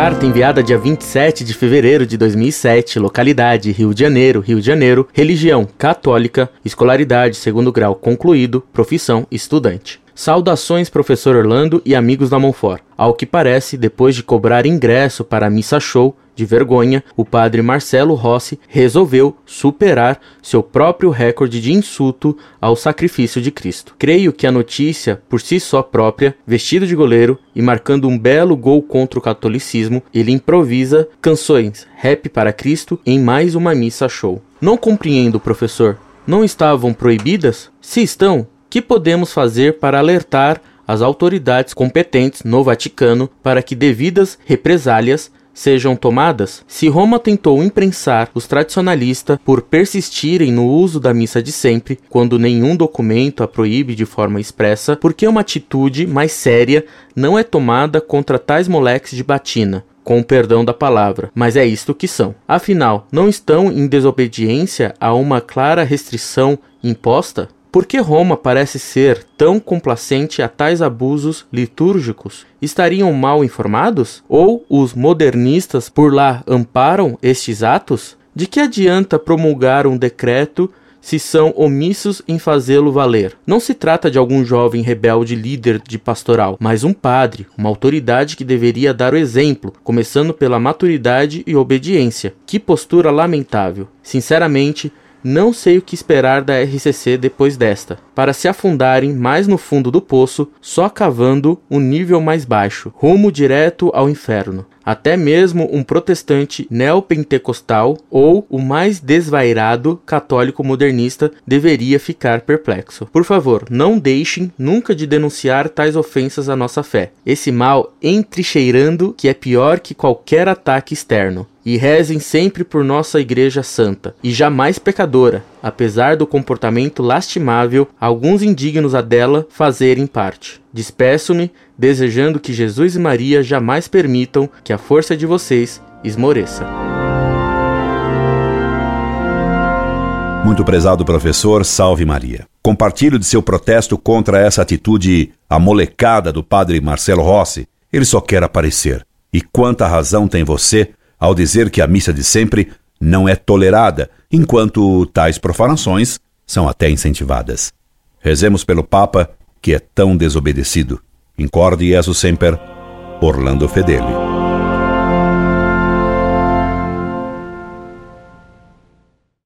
Carta enviada dia 27 de fevereiro de 2007, localidade Rio de Janeiro, Rio de Janeiro, religião católica, escolaridade segundo grau concluído, profissão estudante. Saudações, professor Orlando e amigos da Monfort. Ao que parece, depois de cobrar ingresso para a missa show, de vergonha, o padre Marcelo Rossi resolveu superar seu próprio recorde de insulto ao sacrifício de Cristo. Creio que a notícia, por si só própria, vestido de goleiro e marcando um belo gol contra o catolicismo, ele improvisa canções rap para Cristo em mais uma missa show. Não compreendo, professor. Não estavam proibidas? Se estão, que podemos fazer para alertar as autoridades competentes no Vaticano para que devidas represálias sejam tomadas? Se Roma tentou imprensar os tradicionalistas por persistirem no uso da missa de sempre, quando nenhum documento a proíbe de forma expressa, por que uma atitude mais séria não é tomada contra tais moleques de batina? com o perdão da palavra, mas é isto que são. Afinal, não estão em desobediência a uma clara restrição imposta? Por que Roma parece ser tão complacente a tais abusos litúrgicos? Estariam mal informados? Ou os modernistas por lá amparam estes atos? De que adianta promulgar um decreto se são omissos em fazê-lo valer. Não se trata de algum jovem rebelde líder de pastoral, mas um padre, uma autoridade que deveria dar o exemplo, começando pela maturidade e obediência. Que postura lamentável. Sinceramente, não sei o que esperar da RCC depois desta, para se afundarem mais no fundo do poço, só cavando um nível mais baixo, rumo direto ao inferno. Até mesmo um protestante neopentecostal ou o mais desvairado católico modernista deveria ficar perplexo. Por favor, não deixem nunca de denunciar tais ofensas à nossa fé. Esse mal entrecheirando que é pior que qualquer ataque externo e rezem sempre por nossa Igreja Santa, e jamais pecadora, apesar do comportamento lastimável alguns indignos a dela fazerem parte. Despeço-me, desejando que Jesus e Maria jamais permitam que a força de vocês esmoreça. Muito prezado professor, salve Maria. Compartilho de seu protesto contra essa atitude amolecada do padre Marcelo Rossi. Ele só quer aparecer. E quanta razão tem você ao dizer que a missa de sempre não é tolerada, enquanto tais profanações são até incentivadas. Rezemos pelo Papa, que é tão desobedecido. Incorde Jesus Semper, Orlando Fedeli.